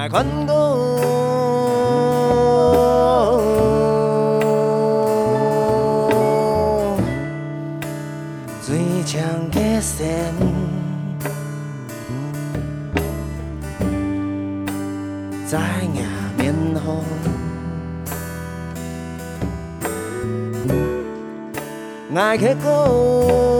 爱款顾，水枪结线，知影免风，爱去顾。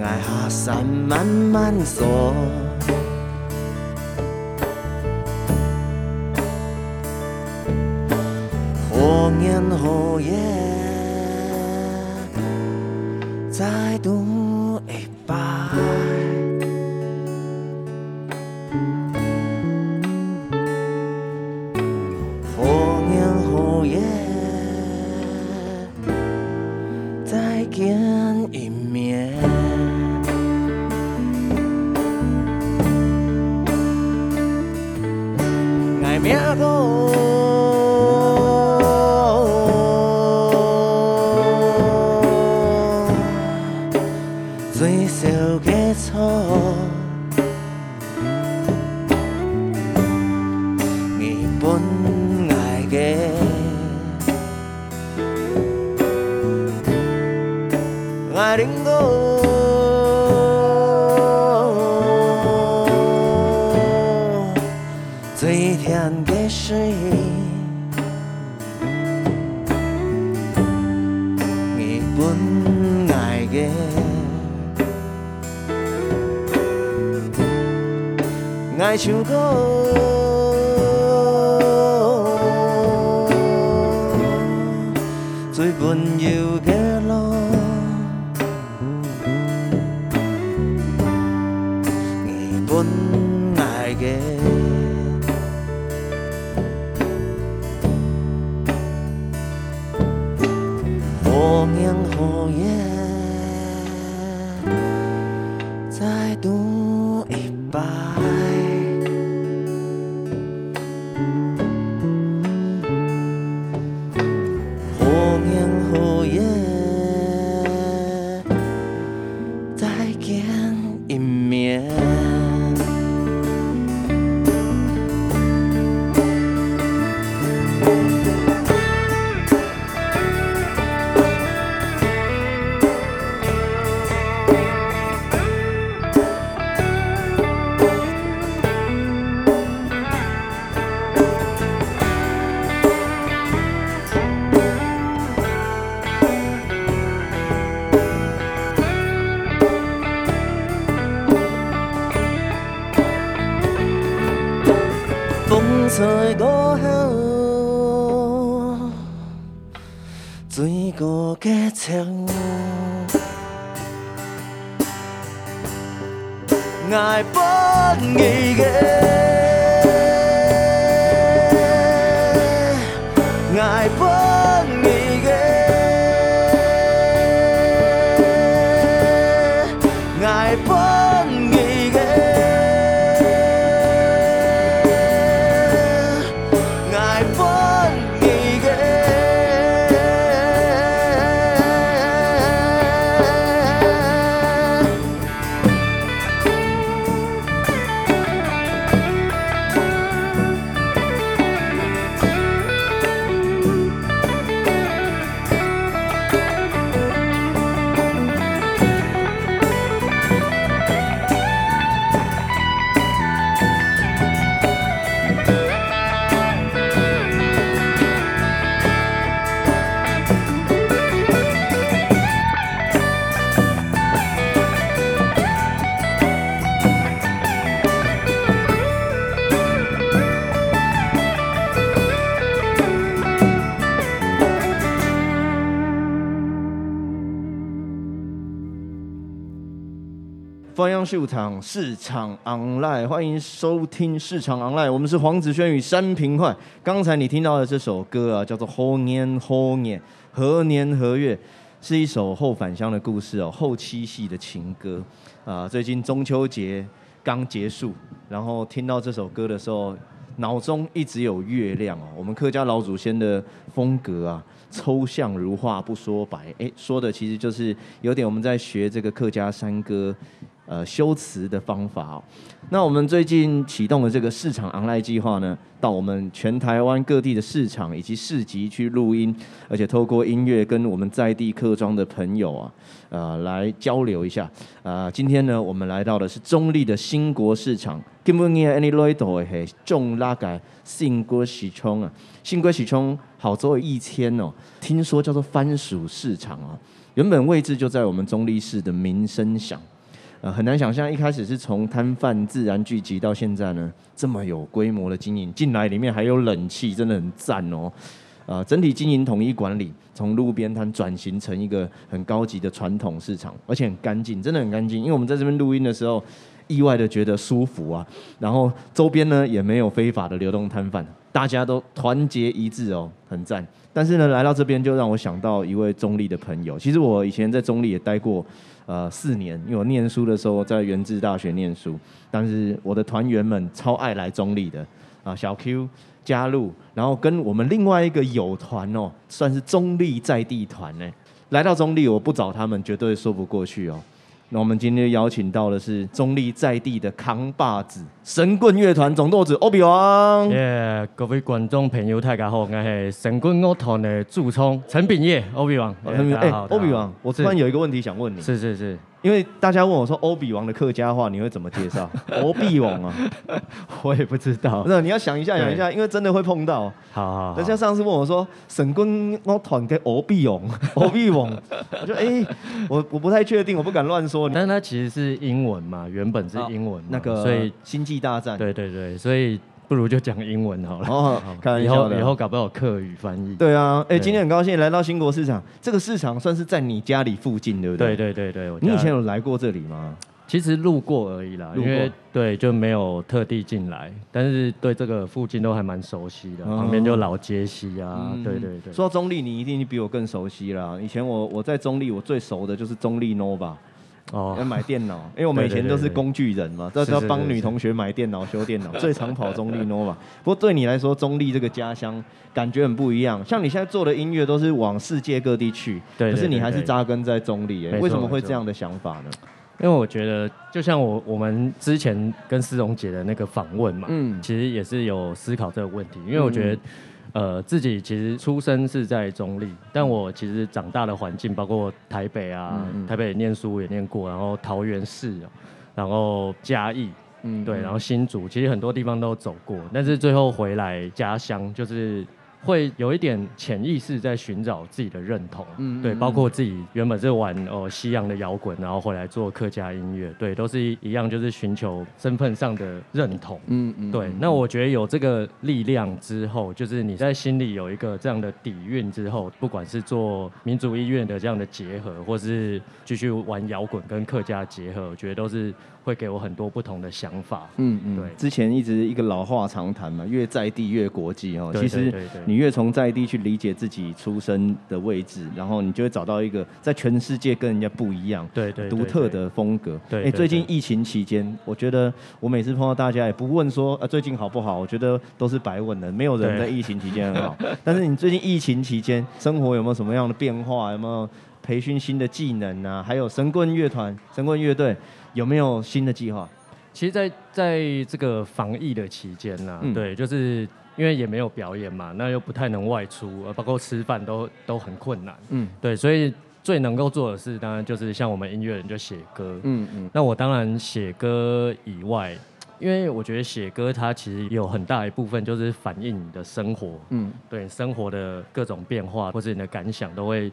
爱下山慢慢走。年后也再度一摆，再见一面，爱像歌，最温柔的路。本爱的，好水过结霜，爱不易的，欢迎秀场市场 online，欢迎收听市场 online，我们是黄子轩与山平快。刚才你听到的这首歌啊，叫做《猴年猴年何年何月》，是一首后返乡的故事哦，后七夕的情歌啊。最近中秋节刚结束，然后听到这首歌的时候，脑中一直有月亮哦。我们客家老祖先的风格啊。抽象如画不说白，哎，说的其实就是有点我们在学这个客家山歌，呃，修辞的方法哦。那我们最近启动的这个市场 online 计划呢，到我们全台湾各地的市场以及市集去录音，而且透过音乐跟我们在地客庄的朋友啊，呃，来交流一下。啊、呃，今天呢，我们来到的是中立的新国市场。今日呢，any 来到的是种拉改新国市场啊，新国市场好做一千哦，听说叫做番薯市场啊，原本位置就在我们中立市的民生乡。呃，很难想象一开始是从摊贩自然聚集到现在呢，这么有规模的经营，进来里面还有冷气，真的很赞哦。呃，整体经营统一管理，从路边摊转型成一个很高级的传统市场，而且很干净，真的很干净。因为我们在这边录音的时候，意外的觉得舒服啊。然后周边呢也没有非法的流动摊贩，大家都团结一致哦，很赞。但是呢，来到这边就让我想到一位中立的朋友。其实我以前在中立也待过。呃，四年，因为我念书的时候在原治大学念书，但是我的团员们超爱来中立的啊，小 Q 加入，然后跟我们另外一个友团哦，算是中立在地团呢，来到中立，我不找他们绝对说不过去哦。那我们今天邀请到的是中立在地的扛把子神棍乐团总舵子欧比王。耶，各位观众朋友大家好，我是神棍乐团的主唱陈炳业欧比王。哎，欧比王，我突然有一个问题想问你。是是是。因为大家问我说欧比王的客家话你会怎么介绍？欧比王啊，我也不知道。不是，你要想一下，想一下，因为真的会碰到。好好。等下上次问我说神棍乐团给欧比王，欧比王，我就哎，我我不太确定，我不敢乱说。但是它其实是英文嘛，原本是英文，那个，所以星际大战。对对对，所以。不如就讲英文好了。哦，看以后以后搞不好客语翻译。对啊，哎、欸，今天很高兴来到新国市场。这个市场算是在你家里附近，对不对？对对对对。你以前有来过这里吗？其实路过而已啦，因为对就没有特地进来，但是对这个附近都还蛮熟悉的。旁边就老街西啊，嗯、对对对。说到中立，你一定比我更熟悉啦。以前我我在中立，我最熟的就是中立 Nova。哦，要买电脑，因为我们以前都是工具人嘛，都是要帮女同学买电脑、修电脑，最常跑中立 Nova。不过对你来说，中立这个家乡感觉很不一样。像你现在做的音乐都是往世界各地去，對，可是你还是扎根在中立。哎，为什么会这样的想法呢？因为我觉得，就像我我们之前跟思荣姐的那个访问嘛，嗯，其实也是有思考这个问题，因为我觉得。呃，自己其实出生是在中立，但我其实长大的环境包括台北啊，台北也念书也念过，然后桃园市，然后嘉义，嗯，对，然后新竹，其实很多地方都走过，但是最后回来家乡就是。会有一点潜意识在寻找自己的认同，嗯，对，包括自己原本是玩哦西洋的摇滚，然后回来做客家音乐，对，都是一一样，就是寻求身份上的认同，嗯嗯，对。那我觉得有这个力量之后，就是你在心里有一个这样的底蕴之后，不管是做民族音乐的这样的结合，或是继续玩摇滚跟客家结合，我觉得都是。会给我很多不同的想法。嗯嗯，对。之前一直一个老话常谈嘛，越在地越国际哦。其实你越从在地去理解自己出生的位置，然后你就会找到一个在全世界跟人家不一样、对对独特的风格。对。哎，最近疫情期间，我觉得我每次碰到大家也不问说啊最近好不好，我觉得都是白问的。没有人在疫情期间很好。但是你最近疫情期间生活有没有什么样的变化？有没有培训新的技能啊？还有神棍乐团、神棍乐队。有没有新的计划？其实在，在在这个防疫的期间呢、啊，嗯、对，就是因为也没有表演嘛，那又不太能外出，包括吃饭都都很困难。嗯，对，所以最能够做的事，当然就是像我们音乐人就写歌。嗯嗯。那我当然写歌以外，因为我觉得写歌它其实有很大一部分就是反映你的生活。嗯，对，生活的各种变化或者你的感想都会。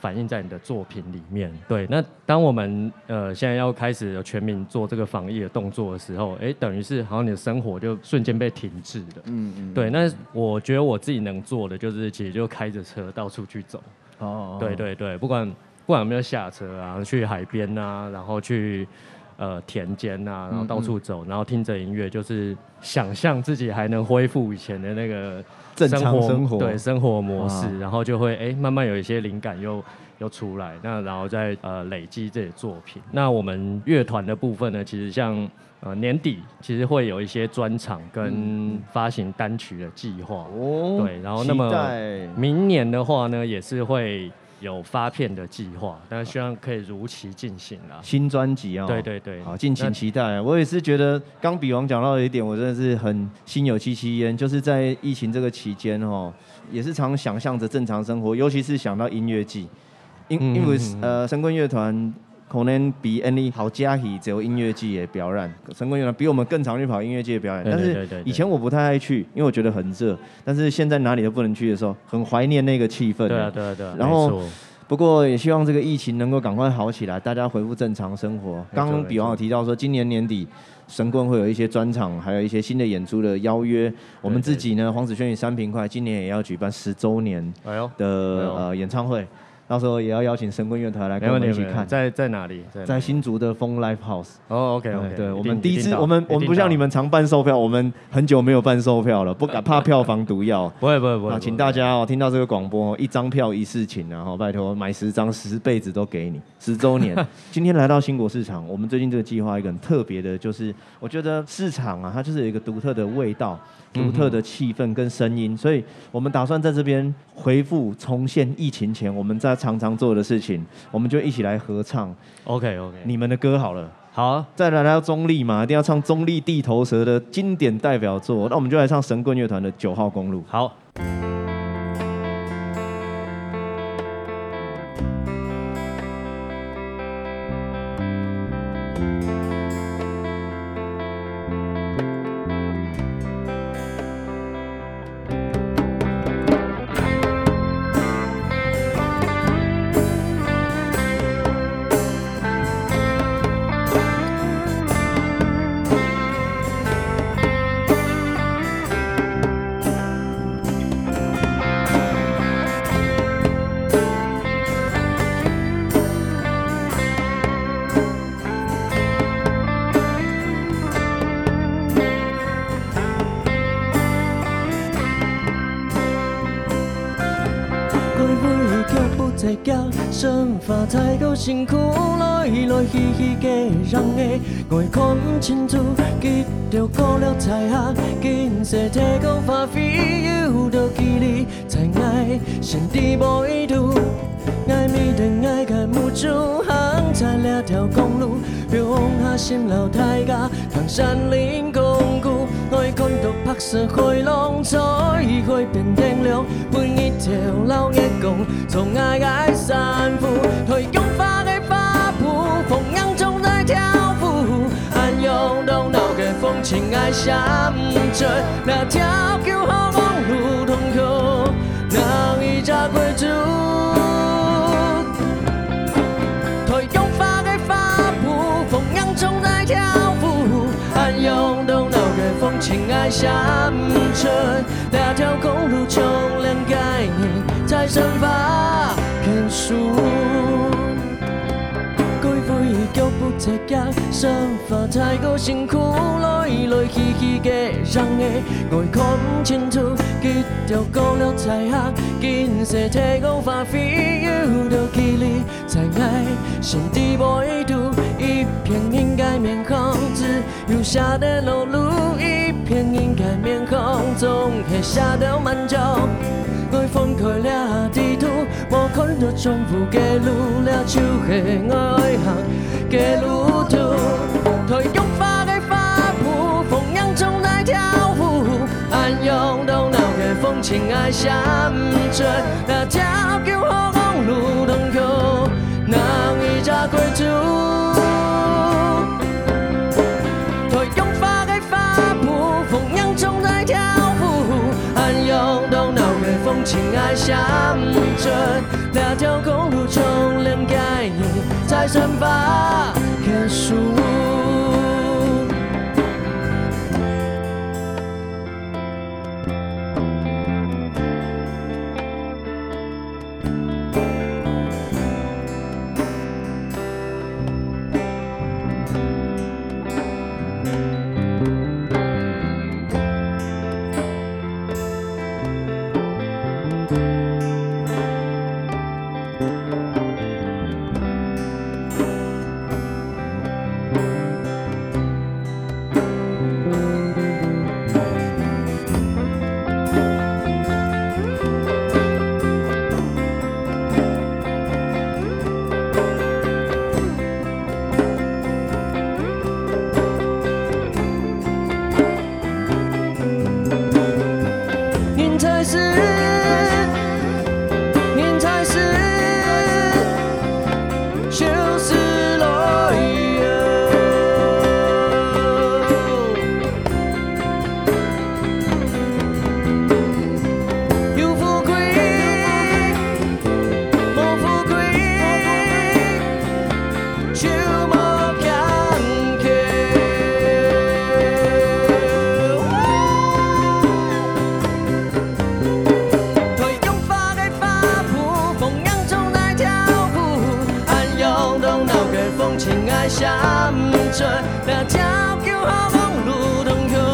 反映在你的作品里面。对，那当我们呃现在要开始全民做这个防疫的动作的时候，哎，等于是好像你的生活就瞬间被停滞了。嗯嗯。对，那我觉得我自己能做的就是，其实就开着车到处去走。哦，哦。对对对，不管不管有没有下车啊，去海边啊，然后去呃田间啊，然后到处走，然后听着音乐，就是想象自己还能恢复以前的那个正常生活，对生活模式，然后就会哎慢慢有一些灵感又又出来，那然后再呃累积这些作品。那我们乐团的部分呢，其实像。呃，年底其实会有一些专场跟发行单曲的计划。哦，对，然后那么明年的话呢，也是会有发片的计划，但是希望可以如期进行啦。新专辑啊，对对对，好，敬请期待。我也是觉得刚比王讲到的一点，我真的是很心有戚戚焉，就是在疫情这个期间哦，也是常想象着正常生活，尤其是想到音乐季，因因为呃，神棍乐团。可能比 any 好嘉义只有音乐季的表演，神棍乐团比我们更常去跑音乐季的表演。但是以前我不太爱去，因为我觉得很热。但是现在哪里都不能去的时候，很怀念那个气氛。对啊，对啊，对啊。然后，不过也希望这个疫情能够赶快好起来，大家恢复正常生活。刚刚比王有提到说，今年年底神棍会有一些专场，还有一些新的演出的邀约。我们自己呢，黄子轩与三平快今年也要举办十周年的呃演唱会。到时候也要邀请神棍乐团来跟我们一起看，在在哪里？在，在新竹的风 Live House。哦，OK，OK。对，我们第一次，我们我们不像你们常办售票，我们很久没有办售票了，不敢怕票房毒药。不会不会不会。请大家哦，听到这个广播，一张票一事情，然后拜托买十张，十辈子都给你，十周年。今天来到新国市场，我们最近这个计划一个很特别的，就是我觉得市场啊，它就是有一个独特的味道。独特的气氛跟声音，所以我们打算在这边回复重现疫情前我们在常常做的事情，我们就一起来合唱。OK OK，你们的歌好了，好啊，再来到中立嘛，一定要唱中立地头蛇的经典代表作，那我们就来唱神棍乐团的九号公路。好。辛苦，来来去去皆人的，我看不清楚，记着过了才学，今世体高发飞，有着记忆才爱，心底无意图，爱咪等爱开无助，行在两条公路，用下心老太家，唐山林公故，我看到白色回廊，彩绘变天亮，每一条老夜公，从爱爱散步。退用情爱响着那条九号公路通口，那一家贵族。退用发的发谱，风扬中在跳舞，暗涌动脑的风情爱响着那条公路，重量概念在生发变数。脚步在脚，生活太过辛苦，来来去去嘅人嘅，我看不清楚，记着过了才学，今世体光发飞，有着记忆才爱，心底无意图，一片应该面孔，只有下的路路，一片应该面孔，总会下到满足。我翻开了地我看着重复嘅路了，就系爱行嘅路途。退用发嘅发谱，风扬中在跳舞，暗涌动脑嘅风情爱响着那条九号公路洞口，那一家贵族。情爱乡，这两条公路，重量概念在散发骗术。风情爱 chỉ là vì em, em đã trao cứu, không muốn đủ thương yêu.